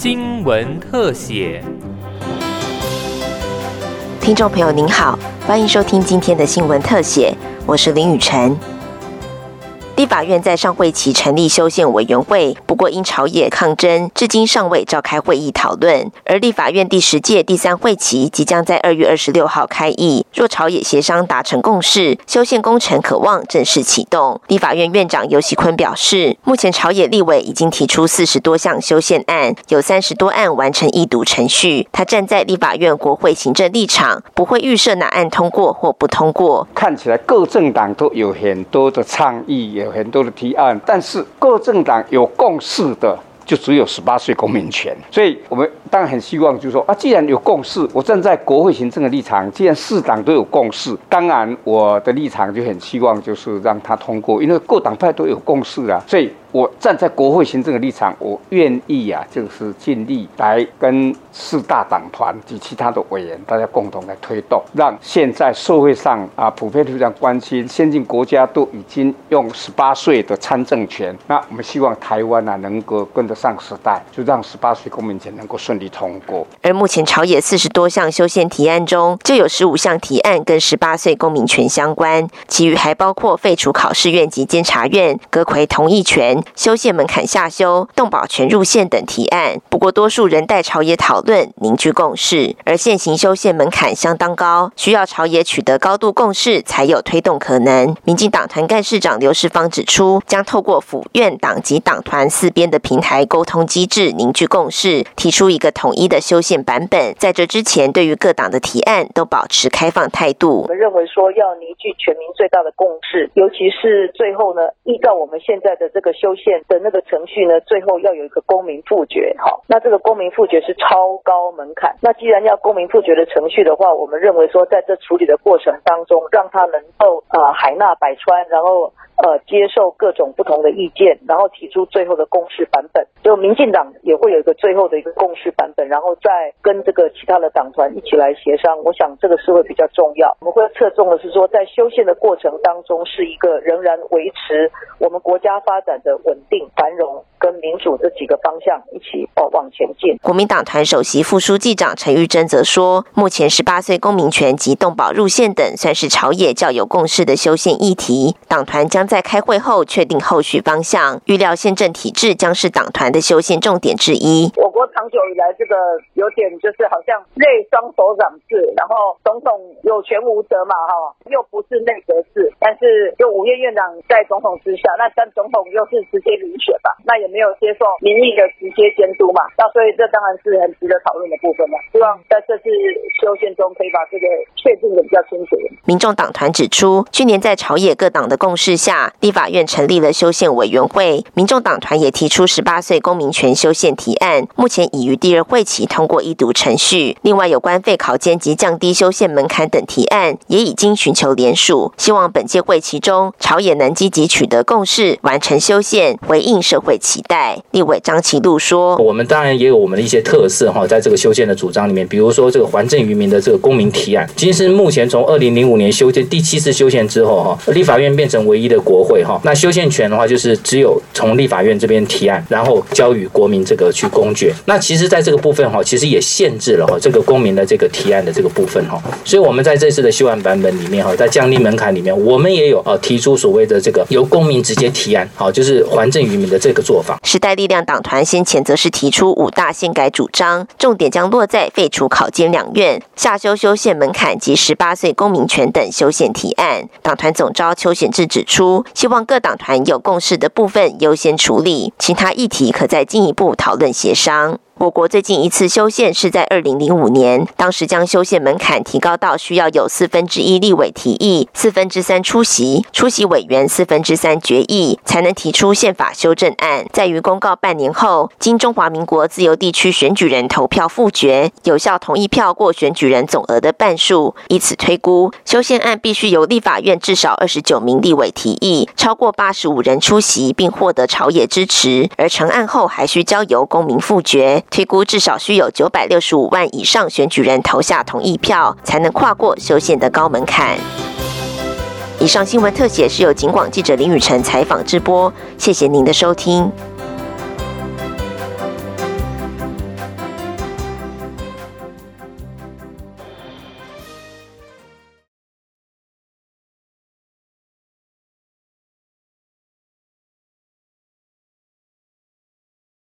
新闻特写。听众朋友您好，欢迎收听今天的新闻特写，我是林雨晨。立法院在上会期成立修宪委员会，不过因朝野抗争，至今尚未召开会议讨论。而立法院第十届第三会期即将在二月二十六号开议，若朝野协商达成共识，修宪工程可望正式启动。立法院院长游锡坤表示，目前朝野立委已经提出四十多项修宪案，有三十多案完成议读程序。他站在立法院国会行政立场，不会预设哪案通过或不通过。看起来各政党都有很多的倡议。很多的提案，但是各政党有共识的，就只有十八岁公民权。所以，我们当然很希望，就是说啊，既然有共识，我站在国会行政的立场，既然四党都有共识，当然我的立场就很希望，就是让他通过，因为各党派都有共识啊，所以。我站在国会行政的立场，我愿意啊，就是尽力来跟四大党团及其他的委员，大家共同来推动，让现在社会上啊普遍非常关心，先进国家都已经用十八岁的参政权，那我们希望台湾啊能够跟得上时代，就让十八岁公民权能够顺通过。而目前朝野四十多项修宪提案中，就有十五项提案跟十八岁公民权相关，其余还包括废除考试院及监察院、阁魁同意权。修宪门槛下修、动保权入宪等提案，不过多数人待朝野讨论凝聚共识。而现行修宪门槛相当高，需要朝野取得高度共识才有推动可能。民进党团干事长刘世芳指出，将透过府院党及党团四边的平台沟通机制凝聚共识，提出一个统一的修宪版本。在这之前，对于各党的提案都保持开放态度。我们认为说要凝聚全民最大的共识，尤其是最后呢，依照我们现在的这个修。宪的那个程序呢，最后要有一个公民复决，好，那这个公民复决是超高门槛。那既然要公民复决的程序的话，我们认为说，在这处理的过程当中，让他能够呃海纳百川，然后。呃，接受各种不同的意见，然后提出最后的公示版本。就民进党也会有一个最后的一个共识版本，然后再跟这个其他的党团一起来协商。我想这个是会比较重要。我们会侧重的是说，在修宪的过程当中，是一个仍然维持我们国家发展的稳定繁荣。跟民主这几个方向一起哦往前进。国民党团首席副书记长陈玉珍则说，目前十八岁公民权及动保入宪等，算是朝野较有共识的修宪议题。党团将在开会后确定后续方向，预料宪政体制将是党团的修宪重点之一。我国长久以来这个有点就是好像内双手掌制，然后总统有权无责嘛哈，又不是内阁制，但是就五院院长在总统之下，那但总统又是直接遴选吧，那也。没有接受民意的直接监督嘛？那所以这当然是很值得讨论的部分了。希望在这次修宪中可以把这个确定的比较清楚。民众党团指出，去年在朝野各党的共识下，立法院成立了修宪委员会。民众党团也提出十八岁公民权修宪提案，目前已于第二会期通过一读程序。另外，有关废考监及降低修宪门槛等提案，也已经寻求联署，希望本届会期中朝野能积极取得共识，完成修宪，回应社会期。期待立委张其禄说：“我们当然也有我们的一些特色哈，在这个修宪的主张里面，比如说这个还政于民的这个公民提案，其实目前从二零零五年修宪第七次修宪之后哈，立法院变成唯一的国会哈，那修宪权的话就是只有从立法院这边提案，然后交予国民这个去公决。那其实在这个部分哈，其实也限制了哈这个公民的这个提案的这个部分哈，所以我们在这次的修案版本里面哈，在降低门槛里面，我们也有啊提出所谓的这个由公民直接提案，好就是还政于民的这个做法。”时代力量党团先前则是提出五大宪改主张，重点将落在废除考监两院、下修修宪门槛及十八岁公民权等修宪提案。党团总召邱显志指出，希望各党团有共识的部分优先处理，其他议题可再进一步讨论协商。我国最近一次修宪是在二零零五年，当时将修宪门槛提高到需要有四分之一立委提议、四分之三出席、出席委员四分之三决议，才能提出宪法修正案。在于公告半年后，经中华民国自由地区选举人投票复决，有效同意票过选举人总额的半数，以此推估，修宪案必须由立法院至少二十九名立委提议，超过八十五人出席并获得朝野支持，而成案后还需交由公民复决。推估至少需有九百六十五万以上选举人投下同意票，才能跨过修宪的高门槛。以上新闻特写是由警广记者林雨辰采访直播，谢谢您的收听。